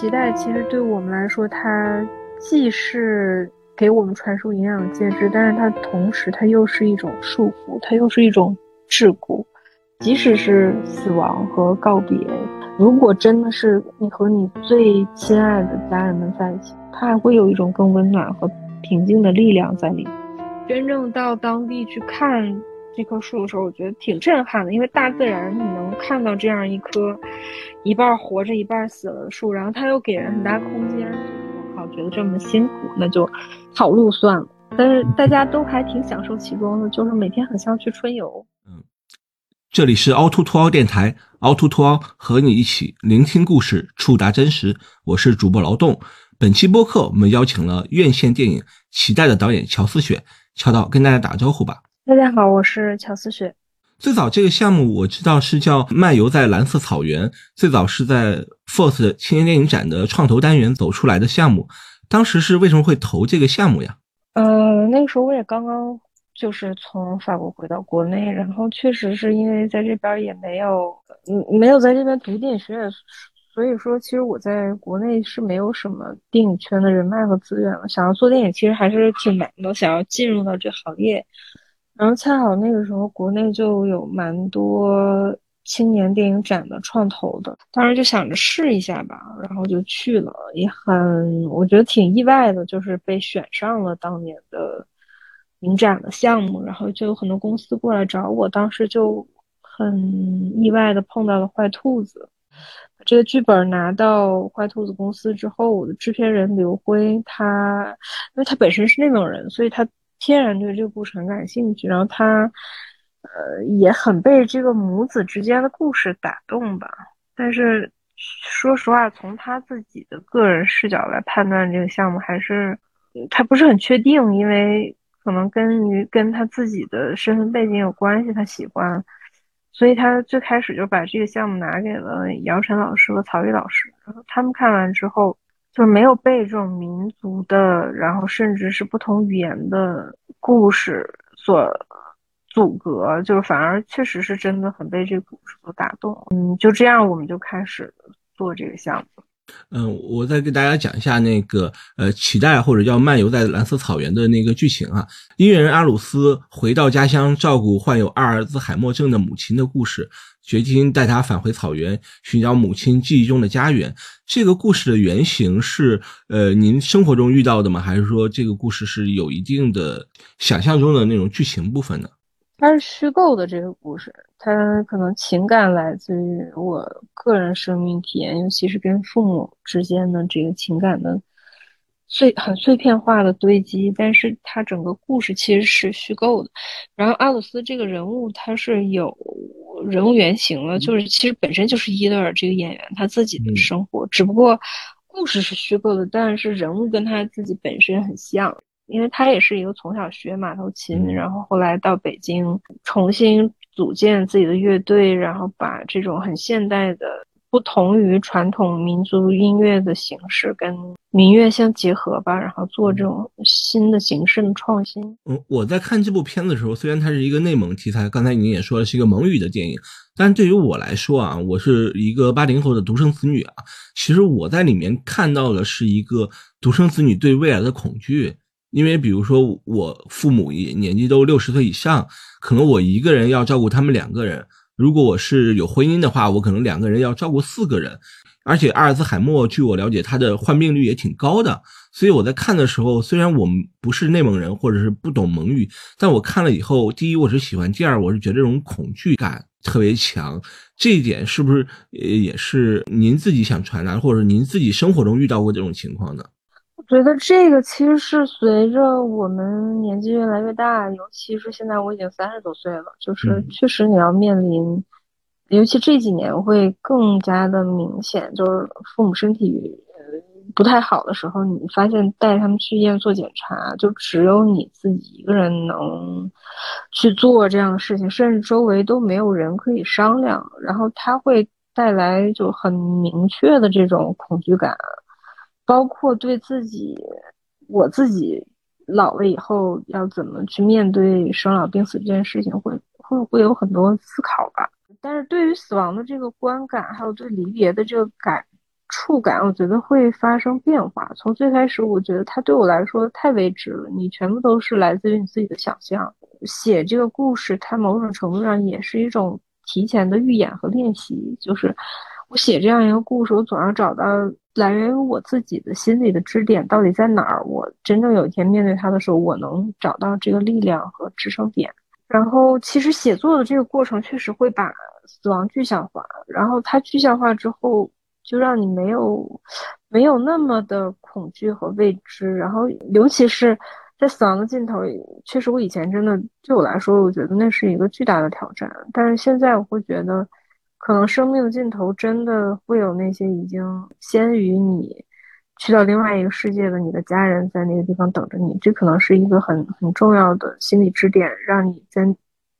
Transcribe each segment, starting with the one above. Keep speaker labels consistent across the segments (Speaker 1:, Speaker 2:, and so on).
Speaker 1: 脐带其实对我们来说，它既是给我们传输营养的介质，但是它同时它又是一种束缚，它又是一种桎梏。即使是死亡和告别，如果真的是你和你最亲爱的家人们在一起，它还会有一种更温暖和平静的力量在里面。真正到当地去看。这棵树的时候，我觉得挺震撼的，因为大自然你能看到这样一棵一半活着一半死了的树，然后它又给人很大空间。我靠，觉得这么辛苦，那就跑路算了。但是大家都还挺享受其中的，就是每天很像去春游。
Speaker 2: 嗯，这里是凹凸凸凹电台，凹凸凸凹和你一起聆听故事，触达真实。我是主播劳动。本期播客我们邀请了院线电影《脐带》的导演乔思雪，乔导跟大家打个招呼吧。
Speaker 1: 大家好，我是乔思雪。
Speaker 2: 最早这个项目我知道是叫《漫游在蓝色草原》，最早是在 FORCE 青年电影展的创投单元走出来的项目。当时是为什么会投这个项目呀？
Speaker 1: 呃，那个时候我也刚刚就是从法国回到国内，然后确实是因为在这边也没有，嗯，没有在这边读电影学院，所以说其实我在国内是没有什么电影圈的人脉和资源了。想要做电影，其实还是挺难的。想要进入到这行业。然后恰好那个时候，国内就有蛮多青年电影展的创投的，当时就想着试一下吧，然后就去了，也很我觉得挺意外的，就是被选上了当年的影展的项目，然后就有很多公司过来找我，当时就很意外的碰到了坏兔子，这个剧本拿到坏兔子公司之后，我的制片人刘辉他，因为他本身是那种人，所以他。天然对这个故事很感兴趣，然后他，呃，也很被这个母子之间的故事打动吧。但是，说实话，从他自己的个人视角来判断这个项目，还是他不是很确定，因为可能跟于跟他自己的身份背景有关系，他喜欢，所以他最开始就把这个项目拿给了姚晨老师和曹禺老师，然后他们看完之后。就是没有被这种民族的，然后甚至是不同语言的故事所阻隔，就是反而确实是真的很被这个故事所打动。嗯，就这样，我们就开始做这个项目。
Speaker 2: 嗯，我再给大家讲一下那个呃，脐带或者叫漫游在蓝色草原的那个剧情啊。音乐人阿鲁斯回到家乡照顾患有阿尔兹海默症的母亲的故事，决心带她返回草原，寻找母亲记忆中的家园。这个故事的原型是呃您生活中遇到的吗？还是说这个故事是有一定的想象中的那种剧情部分呢？
Speaker 1: 它是虚构的这个故事，它可能情感来自于我个人生命体验，尤其是跟父母之间的这个情感的碎很碎片化的堆积。但是它整个故事其实是虚构的。然后阿鲁斯这个人物他是有人物原型了，就是其实本身就是伊德尔这个演员他自己的生活，只不过故事是虚构的，但是人物跟他自己本身很像。因为他也是一个从小学马头琴，然后后来到北京重新组建自己的乐队，然后把这种很现代的、不同于传统民族音乐的形式跟民乐相结合吧，然后做这种新的形式的创新。
Speaker 2: 嗯，我在看这部片子的时候，虽然它是一个内蒙题材，刚才您也说了是一个蒙语的电影，但对于我来说啊，我是一个八零后的独生子女啊，其实我在里面看到的是一个独生子女对未来的恐惧。因为比如说，我父母也年纪都六十岁以上，可能我一个人要照顾他们两个人。如果我是有婚姻的话，我可能两个人要照顾四个人。而且阿尔兹海默，据我了解，他的患病率也挺高的。所以我在看的时候，虽然我们不是内蒙人或者是不懂蒙语，但我看了以后，第一我是喜欢，第二我是觉得这种恐惧感特别强。这一点是不是也是您自己想传达，或者您自己生活中遇到过这种情况呢？
Speaker 1: 觉得这个其实是随着我们年纪越来越大，尤其是现在我已经三十多岁了，就是确实你要面临，尤其这几年会更加的明显，就是父母身体不太好的时候，你发现带他们去医院做检查，就只有你自己一个人能去做这样的事情，甚至周围都没有人可以商量，然后他会带来就很明确的这种恐惧感。包括对自己，我自己老了以后要怎么去面对生老病死这件事情，会会会有很多思考吧。但是对于死亡的这个观感，还有对离别的这个感触感，我觉得会发生变化。从最开始，我觉得它对我来说太未知了，你全部都是来自于你自己的想象。写这个故事，它某种程度上也是一种提前的预演和练习。就是我写这样一个故事，我总要找到来源于我自己的心理的支点到底在哪儿。我真正有一天面对它的时候，我能找到这个力量和支撑点。然后，其实写作的这个过程确实会把死亡具象化，然后它具象化之后，就让你没有没有那么的恐惧和未知。然后，尤其是在死亡的尽头，确实我以前真的对我来说，我觉得那是一个巨大的挑战。但是现在我会觉得，可能生命的尽头真的会有那些已经先于你。去到另外一个世界的你的家人在那个地方等着你，这可能是一个很很重要的心理支点，让你在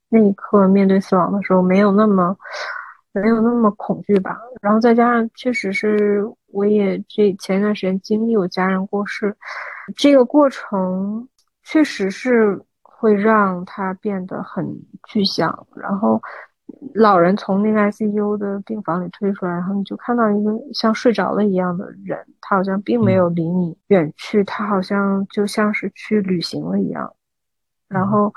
Speaker 1: 那一刻面对死亡的时候没有那么没有那么恐惧吧。然后再加上，确实是我也这前一段时间经历我家人过世，这个过程确实是会让他变得很具象，然后。老人从那个 ICU 的病房里推出来，然后你就看到一个像睡着了一样的人，他好像并没有离你远去，他好像就像是去旅行了一样。然后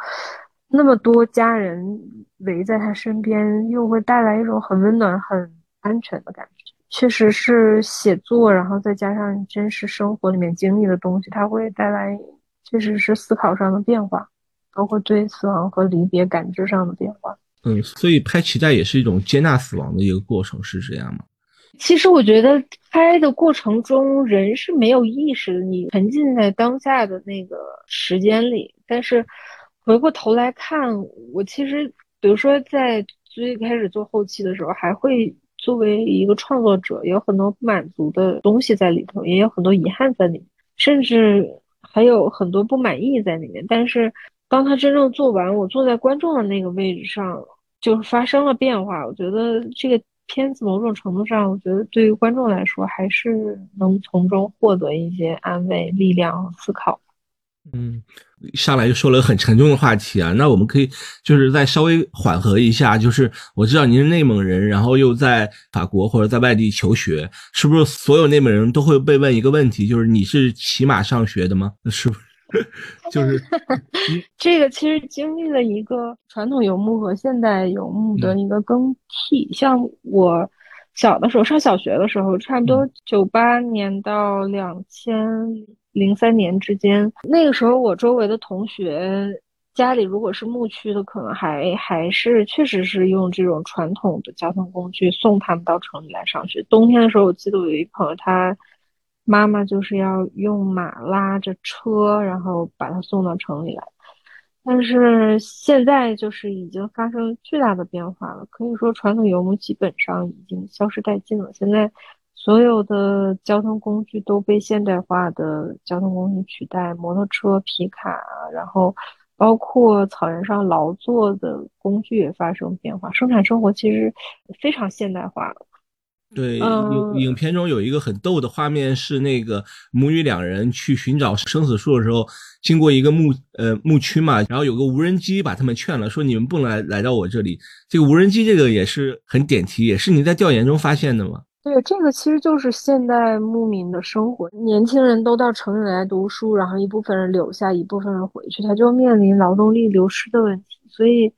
Speaker 1: 那么多家人围在他身边，又会带来一种很温暖、很安全的感觉。确实是写作，然后再加上真实生活里面经历的东西，它会带来确实是思考上的变化，包括对死亡和离别感知上的变化。
Speaker 2: 嗯，所以拍脐带也是一种接纳死亡的一个过程，是这样吗？
Speaker 1: 其实我觉得拍的过程中，人是没有意识的，你沉浸在当下的那个时间里。但是回过头来看，我其实比如说在最开始做后期的时候，还会作为一个创作者，有很多不满足的东西在里头，也有很多遗憾在里面，甚至还有很多不满意在里面。但是当他真正做完，我坐在观众的那个位置上。就是发生了变化，我觉得这个片子某种程度上，我觉得对于观众来说，还是能从中获得一些安慰、力量和思考。
Speaker 2: 嗯，上来就说了很沉重的话题啊，那我们可以就是再稍微缓和一下。就是我知道您是内蒙人，然后又在法国或者在外地求学，是不是所有内蒙人都会被问一个问题，就是你是骑马上学的吗？是不是？就是
Speaker 1: 这个，其实经历了一个传统游牧和现代游牧的一个更替。像我小的时候上小学的时候，差不多九八年到两千零三年之间，那个时候我周围的同学家里如果是牧区的，可能还还是确实是用这种传统的交通工具送他们到城里来上学。冬天的时候，我记得我有一朋友他。妈妈就是要用马拉着车，然后把他送到城里来。但是现在就是已经发生巨大的变化了，可以说传统游牧基本上已经消失殆尽了。现在所有的交通工具都被现代化的交通工具取代，摩托车、皮卡，然后包括草原上劳作的工具也发生变化，生产生活其实非常现代化了。
Speaker 2: 对，影影片中有一个很逗的画面，是那个母女两人去寻找生死树的时候，经过一个牧呃牧区嘛，然后有个无人机把他们劝了，说你们不能来来到我这里。这个无人机这个也是很点题，也是你在调研中发现的吗？
Speaker 1: 对，这个其实就是现代牧民的生活，年轻人都到城里来读书，然后一部分人留下，一部分人回去，他就面临劳动力流失的问题，所以。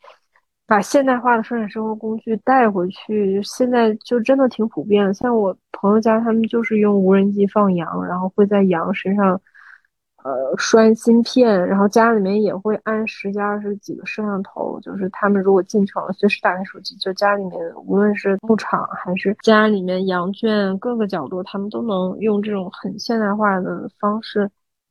Speaker 1: 把现代化的生产生活工具带回去，现在就真的挺普遍的。像我朋友家，他们就是用无人机放羊，然后会在羊身上，呃，拴芯片，然后家里面也会安十几、二十几个摄像头。就是他们如果进城了，随时打开手机，就家里面无论是牧场还是家里面羊圈各个角落，他们都能用这种很现代化的方式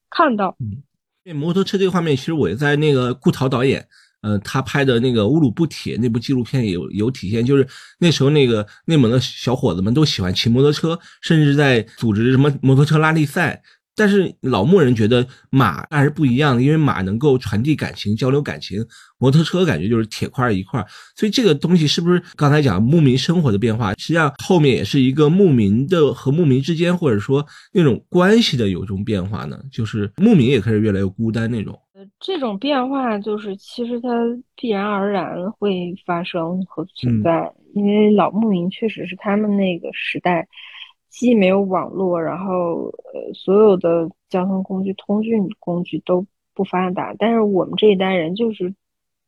Speaker 1: 看到。
Speaker 2: 嗯，那摩托车这个画面，其实我也在那个顾涛导演。呃，他拍的那个《乌鲁布铁》那部纪录片有有体现，就是那时候那个内蒙的小伙子们都喜欢骑摩托车，甚至在组织什么摩托车拉力赛。但是老牧人觉得马还是不一样的，因为马能够传递感情、交流感情，摩托车感觉就是铁块一块。所以这个东西是不是刚才讲牧民生活的变化，实际上后面也是一个牧民的和牧民之间，或者说那种关系的有一种变化呢？就是牧民也开始越来越孤单那种。
Speaker 1: 呃，这种变化就是其实它必然而然会发生和存在，因为老牧民确实是他们那个时代。既没有网络，然后呃，所有的交通工具、通讯工具都不发达。但是我们这一代人就是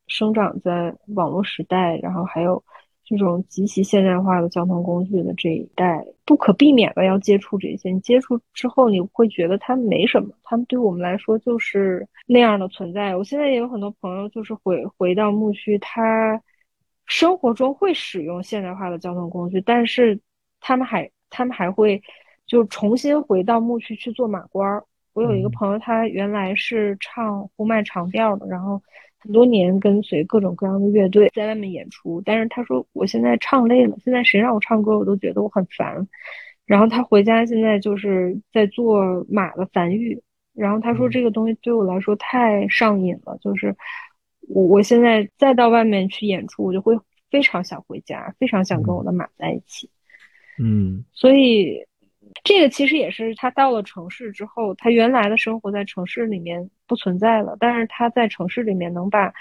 Speaker 1: 生长在网络时代，然后还有这种极其现代化的交通工具的这一代，不可避免的要接触这些。你接触之后，你会觉得他们没什么，他们对我们来说就是那样的存在。我现在也有很多朋友，就是回回到牧区，他生活中会使用现代化的交通工具，但是他们还。他们还会就重新回到牧区去做马倌儿。我有一个朋友，他原来是唱呼麦长调的，然后很多年跟随各种各样的乐队在外面演出。但是他说，我现在唱累了，现在谁让我唱歌，我都觉得我很烦。然后他回家现在就是在做马的繁育。然后他说，这个东西对我来说太上瘾了，就是我我现在再到外面去演出，我就会非常想回家，非常想跟我的马在一起。
Speaker 2: 嗯，
Speaker 1: 所以这个其实也是他到了城市之后，他原来的生活在城市里面不存在了，但是他在城市里面能把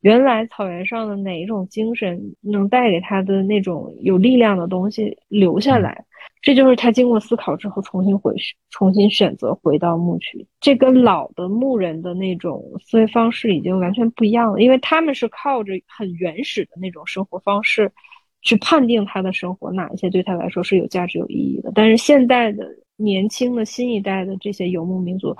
Speaker 1: 原来草原上的哪一种精神能带给他的那种有力量的东西留下来，这就是他经过思考之后重新回去，重新选择回到牧区。这跟老的牧人的那种思维方式已经完全不一样了，因为他们是靠着很原始的那种生活方式。去判定他的生活哪一些对他来说是有价值、有意义的。但是现代的年轻的新一代的这些游牧民族，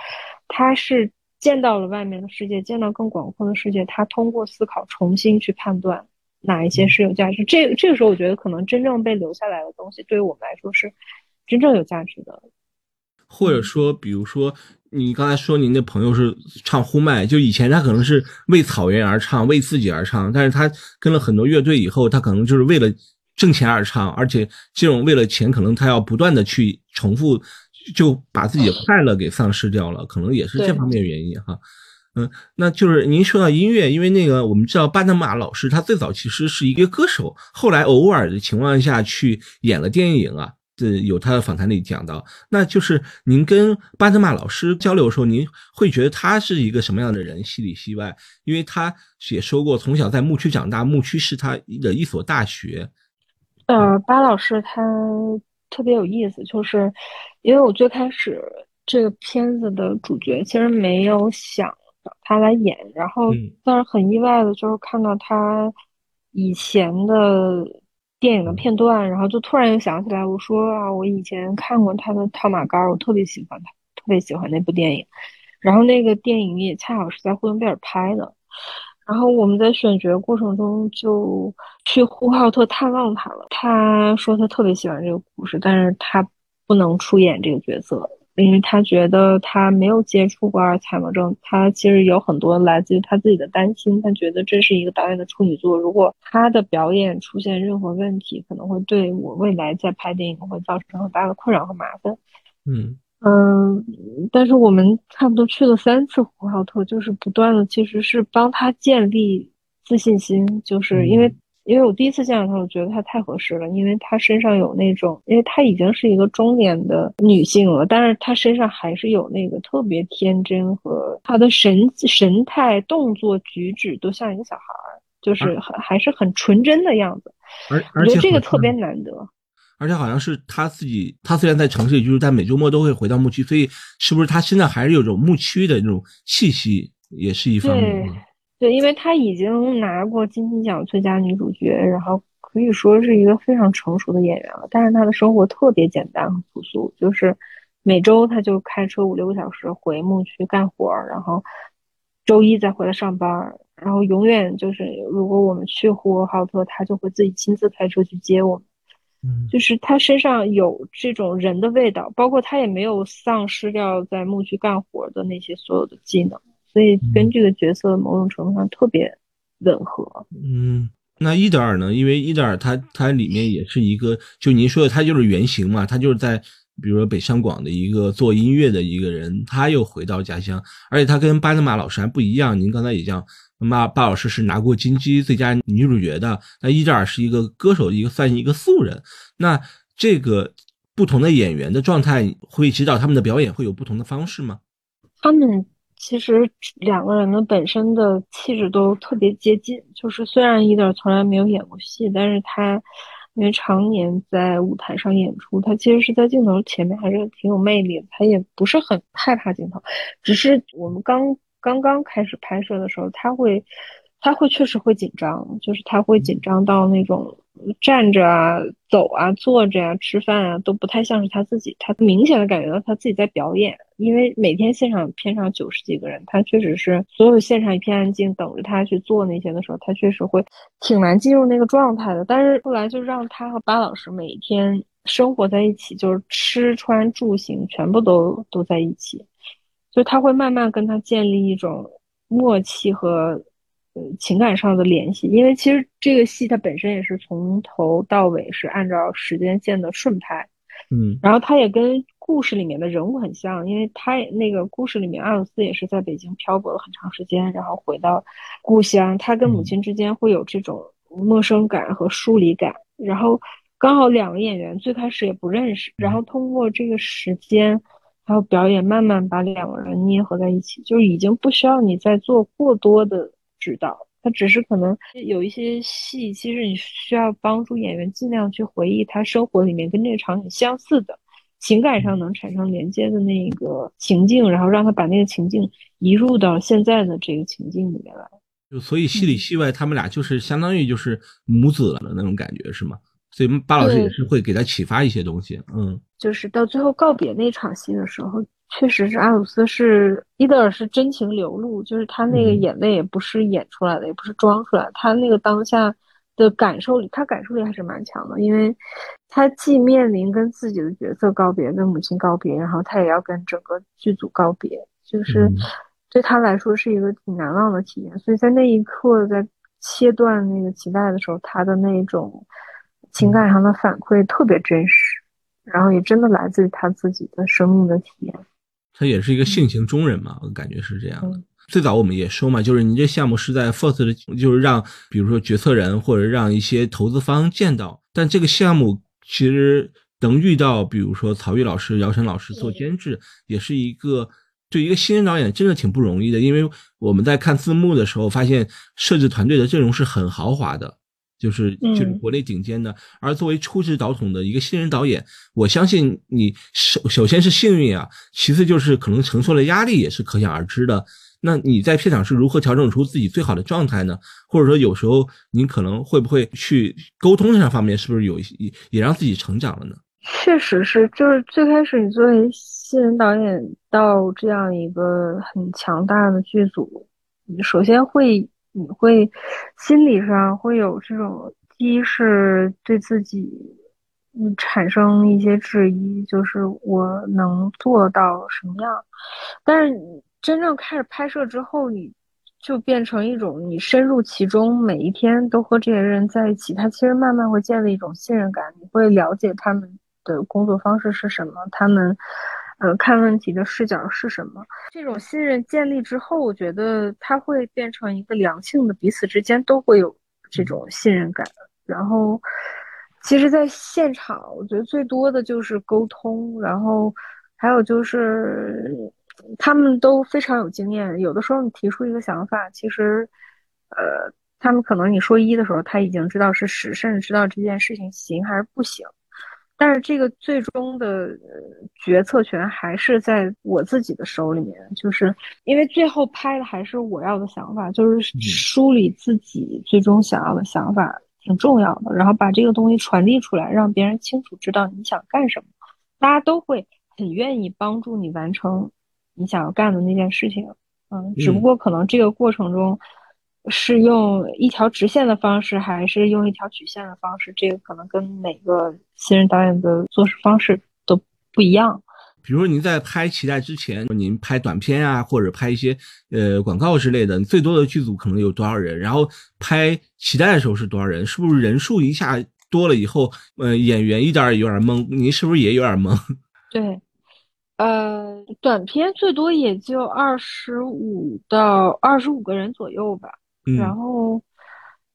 Speaker 1: 他是见到了外面的世界，见到更广阔的世界，他通过思考重新去判断哪一些是有价值。这这个时候，我觉得可能真正被留下来的东西，对于我们来说是真正有价值的。
Speaker 2: 或者说，比如说。你刚才说您的朋友是唱呼麦，就以前他可能是为草原而唱，为自己而唱，但是他跟了很多乐队以后，他可能就是为了挣钱而唱，而且这种为了钱，可能他要不断的去重复，就把自己的快乐给丧失掉了，可能也是这方面原因哈。嗯，那就是您说到音乐，因为那个我们知道巴德玛老师他最早其实是一个歌手，后来偶尔的情况下去演了电影啊。这有他的访谈里讲到，那就是您跟巴德玛老师交流的时候，您会觉得他是一个什么样的人，戏里戏外？因为他也说过，从小在牧区长大，牧区是他的一所大学。
Speaker 1: 呃，巴老师他特别有意思，就是因为我最开始这个片子的主角其实没有想找他来演，然后但是很意外的就是看到他以前的。电影的片段，然后就突然又想起来，我说啊，我以前看过他的《套马杆》，我特别喜欢他，特别喜欢那部电影。然后那个电影也恰好是在呼伦贝尔拍的。然后我们在选角过程中就去呼和浩特探望他了。他说他特别喜欢这个故事，但是他不能出演这个角色。因为他觉得他没有接触过阿尔茨海默症，他其实有很多来自于他自己的担心。他觉得这是一个导演的处女作，如果他的表演出现任何问题，可能会对我未来在拍电影会造成很大的困扰和麻烦。
Speaker 2: 嗯
Speaker 1: 嗯，但是我们差不多去了三次呼和浩特，就是不断的其实是帮他建立自信心，就是因为。因为我第一次见到她，我觉得她太合适了，因为她身上有那种，因为她已经是一个中年的女性了，但是她身上还是有那个特别天真和她的神神态、动作、举止都像一个小孩儿，就是很还是很纯真的样子。
Speaker 2: 而
Speaker 1: 而且这个特别难得。
Speaker 2: 而且好像是她自己，她虽然在城市里，就是在每周末都会回到牧区，所以是不是她身上还是有种牧区的那种气息，也是一方面。
Speaker 1: 对，因为她已经拿过金鸡奖最佳女主角，然后可以说是一个非常成熟的演员了。但是她的生活特别简单和朴素，就是每周她就开车五六个小时回牧区干活，然后周一再回来上班。然后永远就是，如果我们去呼和浩特，她就会自己亲自开车去接我们。
Speaker 2: 嗯，
Speaker 1: 就是她身上有这种人的味道，包括她也没有丧失掉在牧区干活的那些所有的技能。所以跟这个角色某种程度上特别吻合。
Speaker 2: 嗯，那伊德尔呢？因为伊德尔他他里面也是一个，就您说的，他就是原型嘛，他就是在比如说北上广的一个做音乐的一个人，他又回到家乡，而且他跟巴德玛老师还不一样。您刚才也讲，巴巴老师是拿过金鸡最佳女主角的，那伊德尔是一个歌手，一个算一个素人。那这个不同的演员的状态会指导他们的表演会有不同的方式吗？
Speaker 1: 他们。其实两个人的本身的气质都特别接近，就是虽然伊德尔从来没有演过戏，但是他因为常年在舞台上演出，他其实是在镜头前面还是挺有魅力的，他也不是很害怕镜头，只是我们刚刚刚开始拍摄的时候，他会。他会确实会紧张，就是他会紧张到那种站着啊、走啊、坐着啊、吃饭啊都不太像是他自己。他明显的感觉到他自己在表演，因为每天现场片上九十几个人，他确实是所有现场一片安静，等着他去做那些的时候，他确实会挺难进入那个状态的。但是后来就让他和巴老师每天生活在一起，就是吃穿住行全部都都在一起，就他会慢慢跟他建立一种默契和。呃，情感上的联系，因为其实这个戏它本身也是从头到尾是按照时间线的顺拍，
Speaker 2: 嗯，
Speaker 1: 然后它也跟故事里面的人物很像，因为他那个故事里面阿鲁斯也是在北京漂泊了很长时间，然后回到故乡，他跟母亲之间会有这种陌生感和疏离感，然后刚好两个演员最开始也不认识，然后通过这个时间还有表演，慢慢把两个人捏合在一起，就是已经不需要你再做过多的。知道，他只是可能有一些戏，其实你需要帮助演员尽量去回忆他生活里面跟这个场景相似的情感上能产生连接的那个情境，然后让他把那个情境移入到现在的这个情境里面来。
Speaker 2: 就所以戏里戏外，他们俩就是相当于就是母子了的那种感觉，是吗？所以巴老师也是会给他启发一些东西。嗯，
Speaker 1: 就是到最后告别那场戏的时候。确实是阿鲁斯是伊德尔是真情流露，就是他那个眼泪也不是演出来的，也不是装出来，他那个当下的感受力，他感受力还是蛮强的，因为他既面临跟自己的角色告别，跟母亲告别，然后他也要跟整个剧组告别，就是对他来说是一个挺难忘的体验。所以在那一刻，在切断那个脐带的时候，他的那种情感上的反馈特别真实，然后也真的来自于他自己的生命的体验。
Speaker 2: 他也是一个性情中人嘛，我感觉是这样的。最早我们也说嘛，就是你这项目是在 First 的，就是让比如说决策人或者让一些投资方见到。但这个项目其实能遇到，比如说曹郁老师、姚晨老师做监制，也是一个对一个新人导演真的挺不容易的。因为我们在看字幕的时候，发现设置团队的阵容是很豪华的。就是就是国内顶尖的，而作为初职导筒的一个新人导演，我相信你首首先是幸运啊，其次就是可能承受的压力也是可想而知的。那你在片场是如何调整出自己最好的状态呢？或者说有时候你可能会不会去沟通上方面是不是有一些也让自己成长了呢？
Speaker 1: 确实是，就是最开始你作为新人导演到这样一个很强大的剧组，你首先会。你会心理上会有这种，第一是对自己嗯产生一些质疑，就是我能做到什么样？但是真正开始拍摄之后，你就变成一种你深入其中，每一天都和这些人在一起，他其实慢慢会建立一种信任感，你会了解他们的工作方式是什么，他们。呃，看问题的视角是什么？这种信任建立之后，我觉得它会变成一个良性的，彼此之间都会有这种信任感。然后，其实，在现场，我觉得最多的就是沟通，然后还有就是他们都非常有经验。有的时候你提出一个想法，其实，呃，他们可能你说一的时候，他已经知道是十，甚至知道这件事情行还是不行。但是这个最终的决策权还是在我自己的手里面，就是因为最后拍的还是我要的想法，就是梳理自己最终想要的想法挺重要的，然后把这个东西传递出来，让别人清楚知道你想干什么，大家都会很愿意帮助你完成你想要干的那件事情。嗯，只不过可能这个过程中。是用一条直线的方式，还是用一条曲线的方式？这个可能跟每个新人导演的做事方式都不一样。
Speaker 2: 比如您在拍《脐带》之前，您拍短片啊，或者拍一些呃广告之类的，最多的剧组可能有多少人？然后拍《脐带》的时候是多少人？是不是人数一下多了以后，呃，演员一点有点懵？您是不是也有点懵？
Speaker 1: 对，呃，短片最多也就二十五到二十五个人左右吧。然后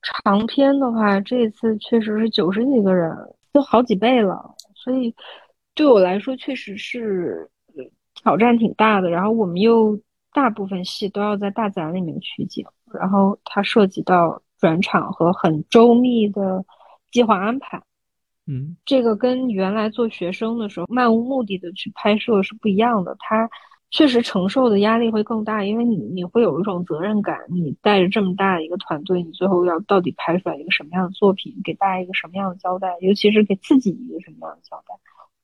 Speaker 1: 长篇的话，这次确实是九十几个人，就好几倍了。所以对我来说，确实是挑战挺大的。然后我们又大部分戏都要在大自然里面取景，然后它涉及到转场和很周密的计划安排。
Speaker 2: 嗯，
Speaker 1: 这个跟原来做学生的时候漫无目的的去拍摄是不一样的。他确实承受的压力会更大，因为你你会有一种责任感，你带着这么大的一个团队，你最后要到底拍出来一个什么样的作品，给大家一个什么样的交代，尤其是给自己一个什么样的交代。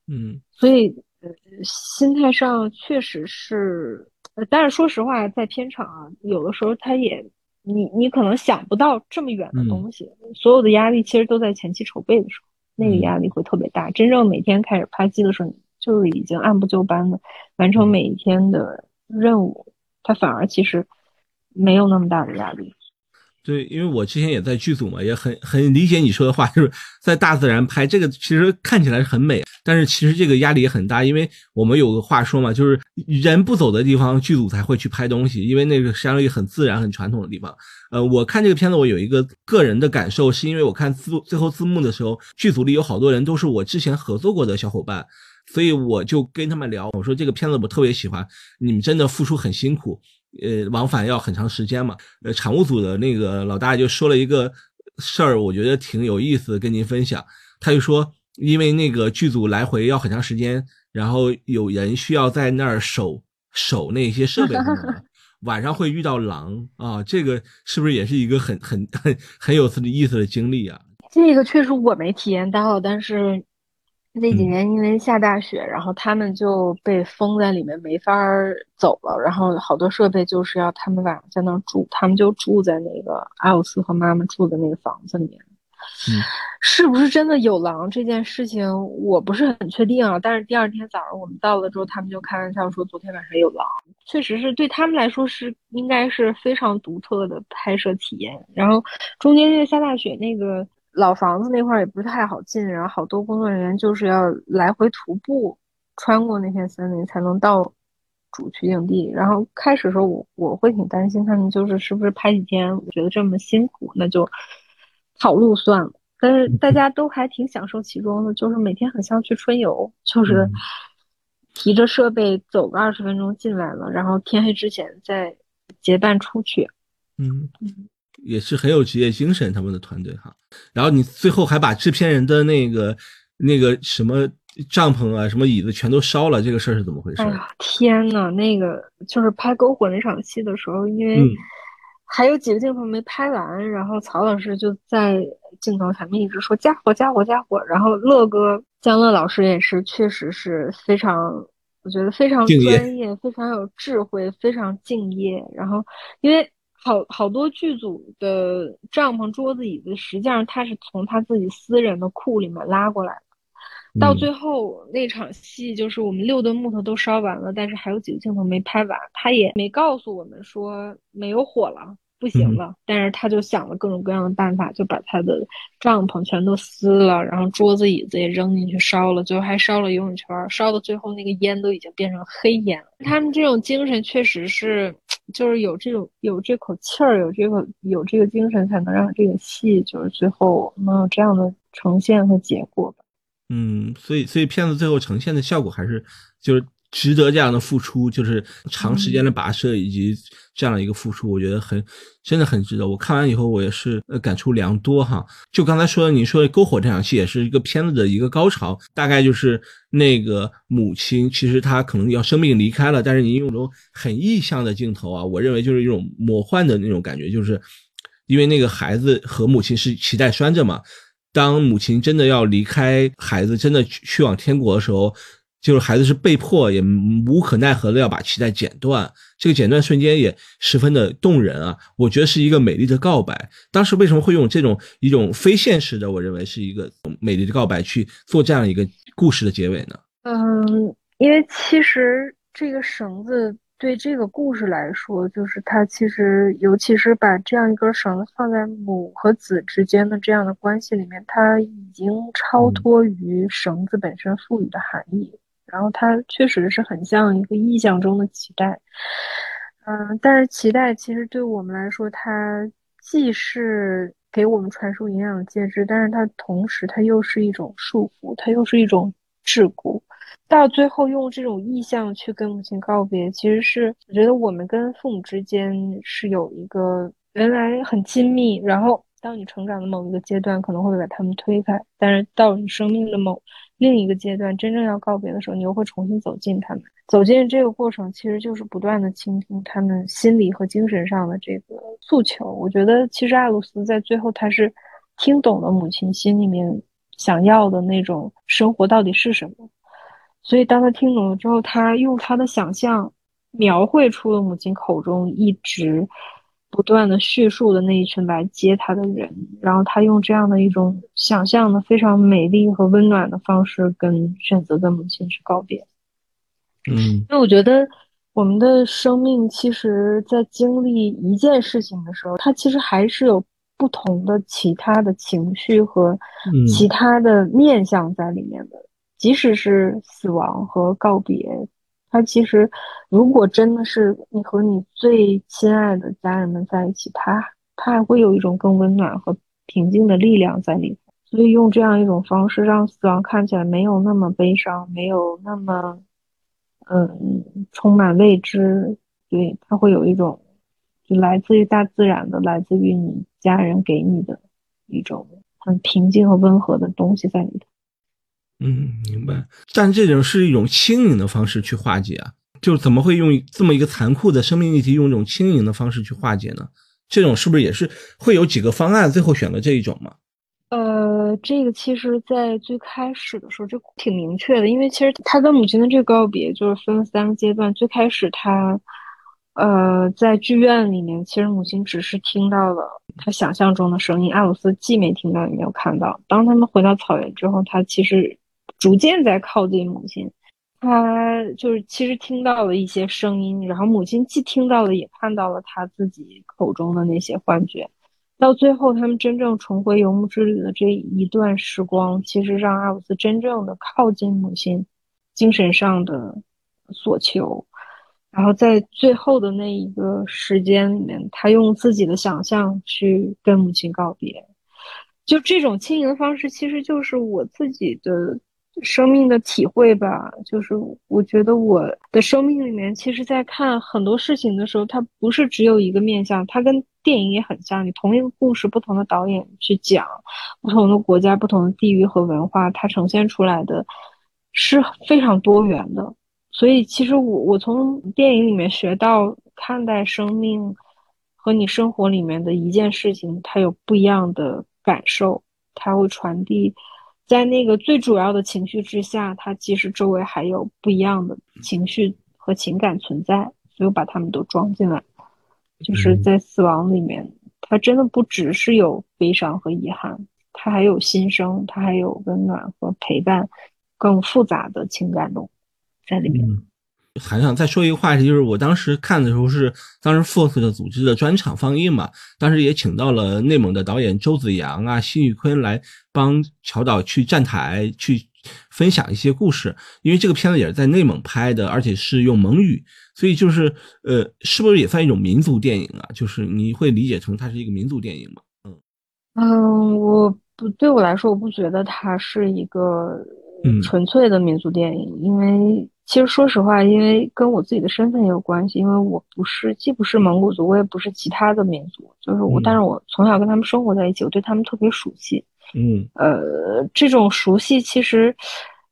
Speaker 2: 嗯，
Speaker 1: 所以呃，心态上确实是，呃，但是说实话，在片场啊，有的时候他也，你你可能想不到这么远的东西，所有的压力其实都在前期筹备的时候，那个压力会特别大。真正每天开始拍戏的时候，就是已经按部就班的完成每一天的任务，他反而其实没有那么大的压力。
Speaker 2: 对，因为我之前也在剧组嘛，也很很理解你说的话，就是在大自然拍这个，其实看起来是很美，但是其实这个压力也很大，因为我们有个话说嘛，就是人不走的地方，剧组才会去拍东西，因为那个相当于很自然、很传统的地方。呃，我看这个片子，我有一个个人的感受，是因为我看字最后字幕的时候，剧组里有好多人都是我之前合作过的小伙伴，所以我就跟他们聊，我说这个片子我特别喜欢，你们真的付出很辛苦。呃，往返要很长时间嘛。呃，产物组的那个老大就说了一个事儿，我觉得挺有意思，跟您分享。他就说，因为那个剧组来回要很长时间，然后有人需要在那儿守守那些设备，晚上会遇到狼啊。这个是不是也是一个很很很很有意思的经历啊？
Speaker 1: 这个确实我没体验到，但是。那几年因为下大雪，然后他们就被封在里面，没法走了。然后好多设备就是要他们晚上在那儿住，他们就住在那个阿鲁斯和妈妈住的那个房子里面。
Speaker 2: 嗯，
Speaker 1: 是不是真的有狼这件事情，我不是很确定啊。但是第二天早上我们到了之后，他们就开玩笑说昨天晚上有狼，确实是对他们来说是应该是非常独特的拍摄体验。然后中间那个下大雪那个。老房子那块儿也不是太好进，然后好多工作人员就是要来回徒步穿过那片森林才能到主取景地。然后开始的时候，我我会挺担心他们就是是不是拍几天，我觉得这么辛苦，那就跑路算了。但是大家都还挺享受其中的，就是每天很像去春游，就是提着设备走个二十分钟进来了，然后天黑之前再结伴出去。
Speaker 2: 嗯。也是很有职业精神，他们的团队哈。然后你最后还把制片人的那个那个什么帐篷啊、什么椅子全都烧了，这个事儿是怎么回事？
Speaker 1: 哎呀，天呐，那个就是拍篝火那场戏的时候，因为还有几个镜头没拍完，然后曹老师就在镜头前面一直说加火、加火、加火。然后乐哥江乐老师也是，确实是非常，我觉得非常专业、非常有智慧、非常敬业。然后因为。好好多剧组的帐篷、桌子、椅子，实际上他是从他自己私人的库里面拉过来的。到最后那场戏，就是我们六吨木头都烧完了，但是还有几个镜头没拍完，他也没告诉我们说没有火了，不行了。但是他就想了各种各样的办法，就把他的帐篷全都撕了，然后桌子、椅子也扔进去烧了，最后还烧了游泳圈，烧到最后那个烟都已经变成黑烟了。他们这种精神确实是。就是有这种有这口气儿，有这个有这个精神，才能让这个戏就是最后能有这样的呈现和结果吧。
Speaker 2: 嗯，所以所以片子最后呈现的效果还是就是。值得这样的付出，就是长时间的跋涉以及这样的一个付出，我觉得很，真的很值得。我看完以后，我也是呃感触良多哈。就刚才说的，你说的篝火这场戏，也是一个片子的一个高潮，大概就是那个母亲，其实她可能要生病离开了，但是你用那种很意象的镜头啊，我认为就是一种魔幻的那种感觉，就是因为那个孩子和母亲是脐带拴着嘛，当母亲真的要离开孩子，真的去往天国的时候。就是孩子是被迫也无可奈何的要把脐带剪断，这个剪断瞬间也十分的动人啊！我觉得是一个美丽的告白。当时为什么会用这种一种非现实的，我认为是一个美丽的告白去做这样一个故事的结尾呢？
Speaker 1: 嗯，因为其实这个绳子对这个故事来说，就是它其实尤其是把这样一根绳子放在母和子之间的这样的关系里面，它已经超脱于绳子本身赋予的含义。然后它确实是很像一个意象中的脐带，嗯，但是脐带其实对我们来说，它既是给我们传输营养的介质，但是它同时它又是一种束缚，它又是一种桎梏。到最后用这种意象去跟母亲告别，其实是我觉得我们跟父母之间是有一个原来很亲密，然后当你成长的某一个阶段，可能会把他们推开，但是到你生命的某另一个阶段，真正要告别的时候，你又会重新走进他们。走进这个过程，其实就是不断的倾听他们心理和精神上的这个诉求。我觉得，其实艾鲁斯在最后，他是听懂了母亲心里面想要的那种生活到底是什么。所以，当他听懂了之后，他用他的想象描绘出了母亲口中一直不断的叙述的那一群来接他的人，然后他用这样的一种想象的非常美丽和温暖的方式，跟选择跟母亲去告别。
Speaker 2: 嗯，
Speaker 1: 因为我觉得我们的生命其实，在经历一件事情的时候，它其实还是有不同的其他的情绪和其他的面相在里面的。即使是死亡和告别，它其实，如果真的是你和你最亲爱的家人们在一起，它它还会有一种更温暖和平静的力量在里面。所以用这样一种方式，让死亡看起来没有那么悲伤，没有那么，嗯，充满未知。对，它会有一种，就来自于大自然的，来自于你家人给你的一种很平静和温和的东西在里头。
Speaker 2: 嗯，明白。但这种是一种轻盈的方式去化解啊，就怎么会用这么一个残酷的生命议题，用一种轻盈的方式去化解呢？这种是不是也是会有几个方案，最后选择这一种吗？
Speaker 1: 呃，这个其实，在最开始的时候就挺明确的，因为其实他跟母亲的这个告别就是分了三个阶段。最开始他，呃，在剧院里面，其实母亲只是听到了他想象中的声音，艾鲁斯既没听到也没有看到。当他们回到草原之后，他其实。逐渐在靠近母亲，他就是其实听到了一些声音，然后母亲既听到了，也看到了他自己口中的那些幻觉。到最后，他们真正重回游牧之旅的这一段时光，其实让阿鲁斯真正的靠近母亲精神上的所求。然后在最后的那一个时间里面，他用自己的想象去跟母亲告别。就这种轻盈的方式，其实就是我自己的。生命的体会吧，就是我觉得我的生命里面，其实，在看很多事情的时候，它不是只有一个面相，它跟电影也很像。你同一个故事，不同的导演去讲，不同的国家、不同的地域和文化，它呈现出来的是非常多元的。所以，其实我我从电影里面学到看待生命和你生活里面的一件事情，它有不一样的感受，它会传递。在那个最主要的情绪之下，它其实周围还有不一样的情绪和情感存在，所以我把他们都装进来。就是在死亡里面，它真的不只是有悲伤和遗憾，它还有新生，它还有温暖和陪伴，更复杂的情感中在里面。
Speaker 2: 还想再说一个话题，就是我当时看的时候是当时 Fox 的组织的专场放映嘛，当时也请到了内蒙的导演周子阳啊、辛宇坤来帮乔导去站台去分享一些故事，因为这个片子也是在内蒙拍的，而且是用蒙语，所以就是呃，是不是也算一种民族电影啊？就是你会理解成它是一个民族电影吗？
Speaker 1: 嗯嗯，我不对我来说，我不觉得它是一个纯粹的民族电影，因为。其实说实话，因为跟我自己的身份也有关系，因为我不是既不是蒙古族，我也不是其他的民族，就是我，但是我从小跟他们生活在一起，我对他们特别熟悉。
Speaker 2: 嗯，
Speaker 1: 呃，这种熟悉其实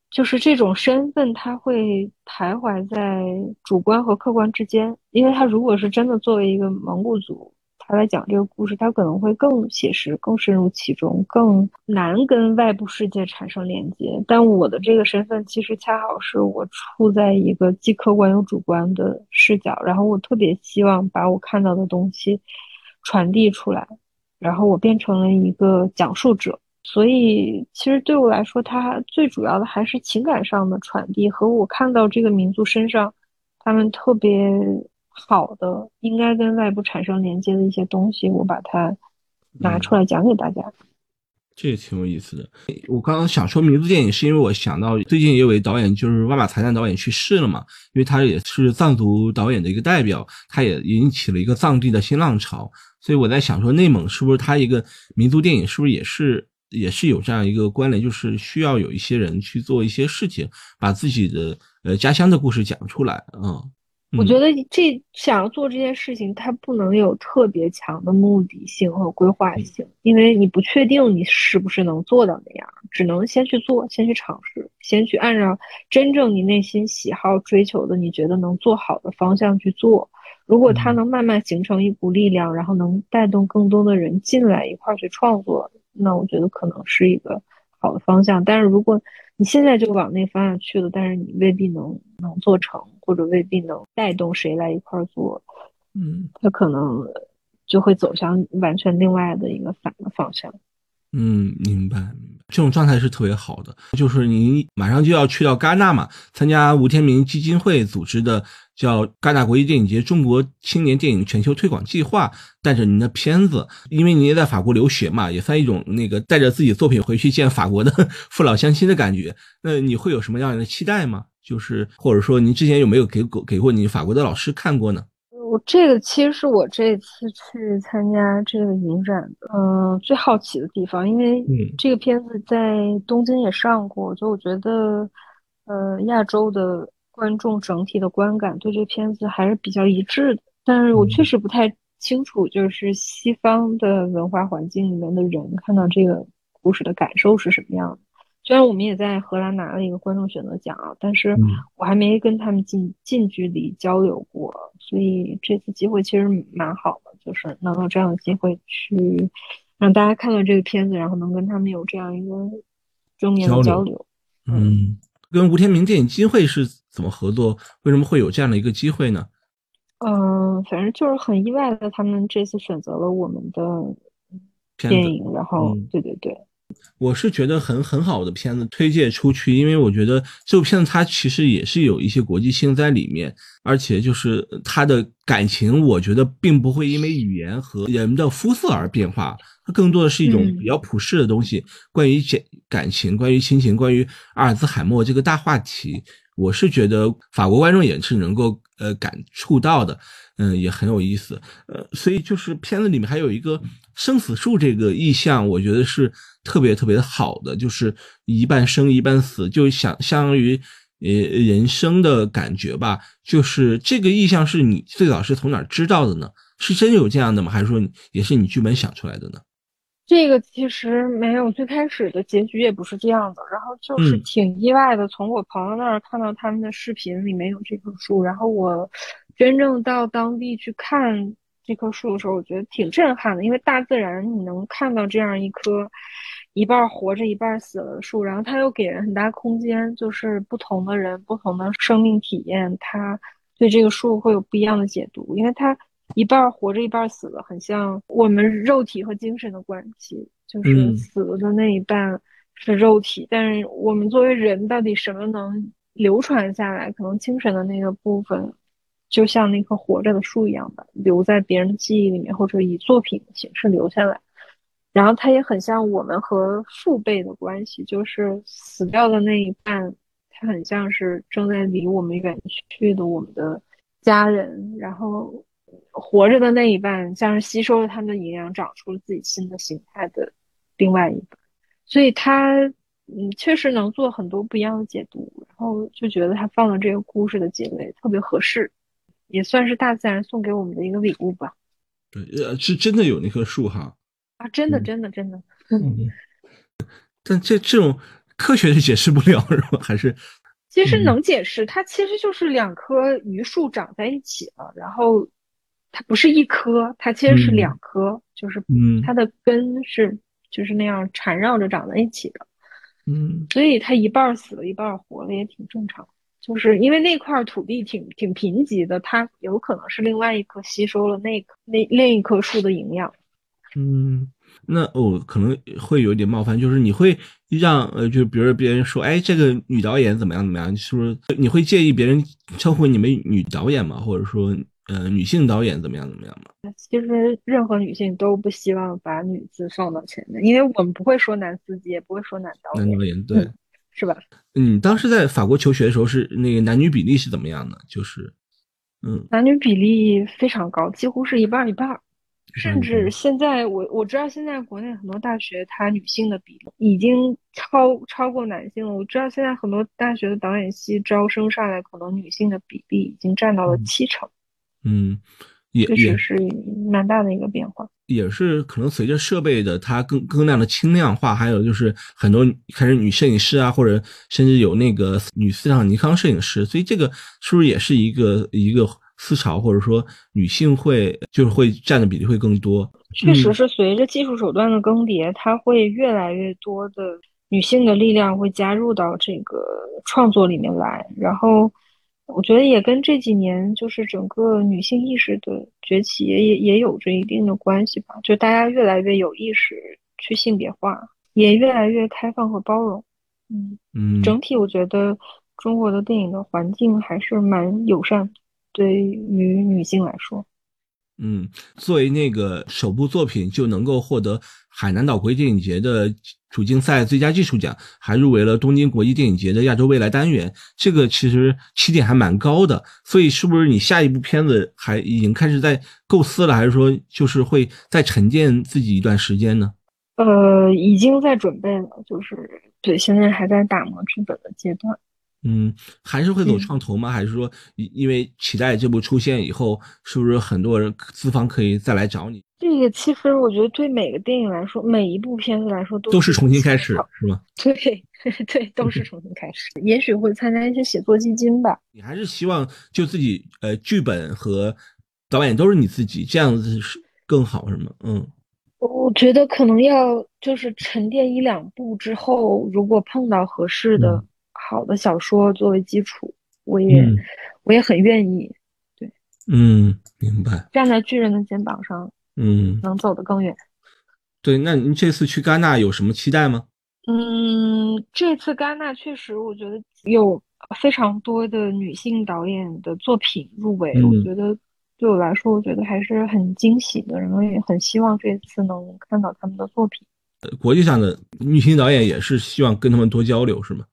Speaker 1: 就是这种身份，他会徘徊在主观和客观之间，因为他如果是真的作为一个蒙古族。他来讲这个故事，他可能会更写实、更深入其中，更难跟外部世界产生连接。但我的这个身份，其实恰好是我处在一个既客观又主观的视角，然后我特别希望把我看到的东西传递出来，然后我变成了一个讲述者。所以，其实对我来说，它最主要的还是情感上的传递和我看到这个民族身上他们特别。好的，应该跟外部产生连接的一些东西，我把它拿出来讲给大家。
Speaker 2: 这也挺有意思的。我刚刚想说民族电影，是因为我想到最近也有位导演，就是瓦马才旦导演去世了嘛，因为他也是藏族导演的一个代表，他也引起了一个藏地的新浪潮。所以我在想说，内蒙是不是他一个民族电影，是不是也是也是有这样一个关联，就是需要有一些人去做一些事情，把自己的呃家乡的故事讲出来啊。
Speaker 1: 我觉得这想要做这件事情，它不能有特别强的目的性和规划性，因为你不确定你是不是能做到那样，只能先去做，先去尝试，先去按照真正你内心喜好追求的，你觉得能做好的方向去做。如果它能慢慢形成一股力量，然后能带动更多的人进来一块儿去创作，那我觉得可能是一个好的方向。但是如果你现在就往那方向去了，但是你未必能能做成，或者未必能带动谁来一块儿做，
Speaker 2: 嗯，
Speaker 1: 他可能就会走向完全另外的一个反的方向。
Speaker 2: 嗯，明白，明白，这种状态是特别好的。就是您马上就要去到戛纳嘛，参加吴天明基金会组织的叫戛纳国际电影节中国青年电影全球推广计划，带着您的片子，因为您也在法国留学嘛，也算一种那个带着自己作品回去见法国的 父老乡亲的感觉。那你会有什么样的期待吗？就是或者说您之前有没有给给过你法国的老师看过呢？
Speaker 1: 我这个其实是我这次去参加这个影展的，嗯，最好奇的地方，因为这个片子在东京也上过，就我觉得，呃，亚洲的观众整体的观感对这个片子还是比较一致的。但是我确实不太清楚，就是西方的文化环境里面的人看到这个故事的感受是什么样的。虽然我们也在荷兰拿了一个观众选择奖啊，但是我还没跟他们近近距离交流过，所以这次机会其实蛮好的，就是能有这样的机会去让大家看到这个片子，然后能跟他们有这样一个正面的交流。
Speaker 2: 嗯，跟吴天明电影基金会是怎么合作？为什么会有这样的一个机会呢？
Speaker 1: 嗯，反正就是很意外的，他们这次选择了我们的电影，然后对对对。
Speaker 2: 我是觉得很很好的片子推荐出去，因为我觉得这部片子它其实也是有一些国际性在里面，而且就是它的感情，我觉得并不会因为语言和人的肤色而变化，它更多的是一种比较普世的东西，关于感感情，关于亲情，关于阿尔兹海默这个大话题，我是觉得法国观众也是能够呃感触到的。嗯，也很有意思，呃，所以就是片子里面还有一个生死树这个意象，我觉得是特别特别的好的，就是一半生一半死，就相相当于呃人生的感觉吧。就是这个意象是你最早是从哪知道的呢？是真有这样的吗？还是说也是你剧本想出来的呢？
Speaker 1: 这个其实没有，最开始的结局也不是这样的，然后就是挺意外的，从我朋友那儿看到他们的视频里面有这棵树，然后我。真正到当地去看这棵树的时候，我觉得挺震撼的，因为大自然你能看到这样一棵一半活着一半死了的树，然后它又给人很大空间，就是不同的人、不同的生命体验，它对这个树会有不一样的解读，因为它一半活着一半死了，很像我们肉体和精神的关系，就是死了的那一半是肉体，但是我们作为人，到底什么能流传下来？可能精神的那个部分。就像那棵活着的树一样吧，留在别人的记忆里面，或者以作品的形式留下来。然后它也很像我们和父辈的关系，就是死掉的那一半，它很像是正在离我们远去的我们的家人。然后活着的那一半，像是吸收了他们的营养，长出了自己新的形态的另外一半。所以它，嗯，确实能做很多不一样的解读。然后就觉得他放了这个故事的结尾特别合适。也算是大自然送给我们的一个礼物吧。
Speaker 2: 对，呃，是真的有那棵树哈。
Speaker 1: 啊，真的，真的，真的。
Speaker 2: 嗯。但这这种科学是解释不了，是吧？还是？
Speaker 1: 其实能解释，它其实就是两棵榆树长在一起了，然后它不是一棵，它其实是两棵，就是它的根是就是那样缠绕着长在一起的。
Speaker 2: 嗯。
Speaker 1: 所以它一半死了，一半活了，也挺正常。就是因为那块土地挺挺贫瘠的，它有可能是另外一棵吸收了那棵那另一棵树的营养。
Speaker 2: 嗯，那哦可能会有点冒犯，就是你会让呃，就比如别人说，哎，这个女导演怎么样怎么样，是不是你会介意别人称呼你们女导演吗？或者说呃女性导演怎么样怎么样吗？
Speaker 1: 其实任何女性都不希望把女字放到前面，因为我们不会说男司机，也不会说男导
Speaker 2: 演。男导演对。
Speaker 1: 是吧？
Speaker 2: 你，当时在法国求学的时候，是那个男女比例是怎么样的？就是，嗯，
Speaker 1: 男女比例非常高，几乎是一半一半。甚至现在我我知道现在国内很多大学它女性的比例已经超超过男性了。我知道现在很多大学的导演系招生上来，可能女性的比例已经占到了七成。
Speaker 2: 嗯，也也
Speaker 1: 是蛮大的一个变化。
Speaker 2: 也是可能随着设备的它更更量的轻量化，还有就是很多开始女摄影师啊，或者甚至有那个女四场尼康摄影师，所以这个是不是也是一个一个思潮，或者说女性会就是会占的比例会更多？
Speaker 1: 确实是随着技术手段的更迭，它会越来越多的女性的力量会加入到这个创作里面来，然后。我觉得也跟这几年就是整个女性意识的崛起也也也有着一定的关系吧。就大家越来越有意识去性别化，也越来越开放和包容。嗯嗯，整体我觉得中国的电影的环境还是蛮友善，对于女性来说。
Speaker 2: 嗯，作为那个首部作品就能够获得海南岛国际电影节的主竞赛最佳技术奖，还入围了东京国际电影节的亚洲未来单元，这个其实起点还蛮高的。所以，是不是你下一部片子还已经开始在构思了，还是说就是会再沉淀自己一段时间呢？
Speaker 1: 呃，已经在准备了，就是对，现在还在打磨剧本的阶段。
Speaker 2: 嗯，还是会走创投吗？还是说，因因为期待这部出现以后，是不是很多人资方可以再来找你？
Speaker 1: 这个其实我觉得对每个电影来说，每一部片子来说都
Speaker 2: 都是重新开始，是吗？
Speaker 1: 对 对，都是重新开始。也许会参加一些写作基金吧。
Speaker 2: 你还是希望就自己呃，剧本和导演都是你自己，这样子是更好，是吗？嗯，
Speaker 1: 我觉得可能要就是沉淀一两部之后，如果碰到合适的。好的小说作为基础，我也我也很愿意，对，
Speaker 2: 嗯，明白。
Speaker 1: 站在巨人的肩膀上，
Speaker 2: 嗯，
Speaker 1: 能走得更远。
Speaker 2: 对，那您这次去戛纳有什么期待吗？
Speaker 1: 嗯，这次戛纳确实，我觉得有非常多的女性导演的作品入围，我觉得对我来说，我觉得还是很惊喜的，然后也很希望这次能看到他们的作品。
Speaker 2: 国际上的女性导演也是希望跟他们多交流，是吗？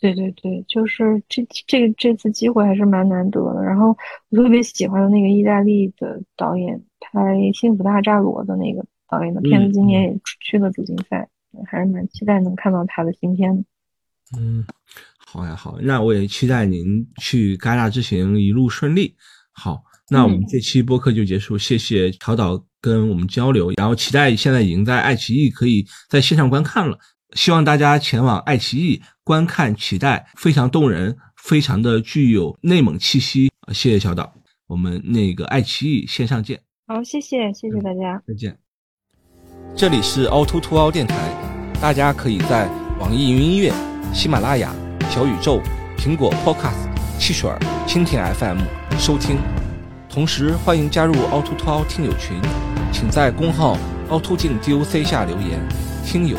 Speaker 1: 对对对，就是这这这次机会还是蛮难得的。然后我特别喜欢的那个意大利的导演拍《幸福大扎罗》的那个导演的片子，今年也去了主竞赛，还是蛮期待能看到他的新片。
Speaker 2: 嗯，好呀好，那我也期待您去戛纳之行一路顺利。好，那我们这期播客就结束，谢谢陶导跟我们交流，然后期待现在已经在爱奇艺可以在线上观看了。希望大家前往爱奇艺观看，期待非常动人，非常的具有内蒙气息。谢谢小岛，我们那个爱奇艺线上见。
Speaker 1: 好，谢谢，谢谢大家，
Speaker 2: 再见。这里是凹凸凸凹电台，大家可以在网易云音乐、喜马拉雅、小宇宙、苹果 Podcast、汽水儿、蜻蜓 FM 收听，同时欢迎加入凹凸凸凹听友群，请在公号凹凸镜 DOC 下留言，听友。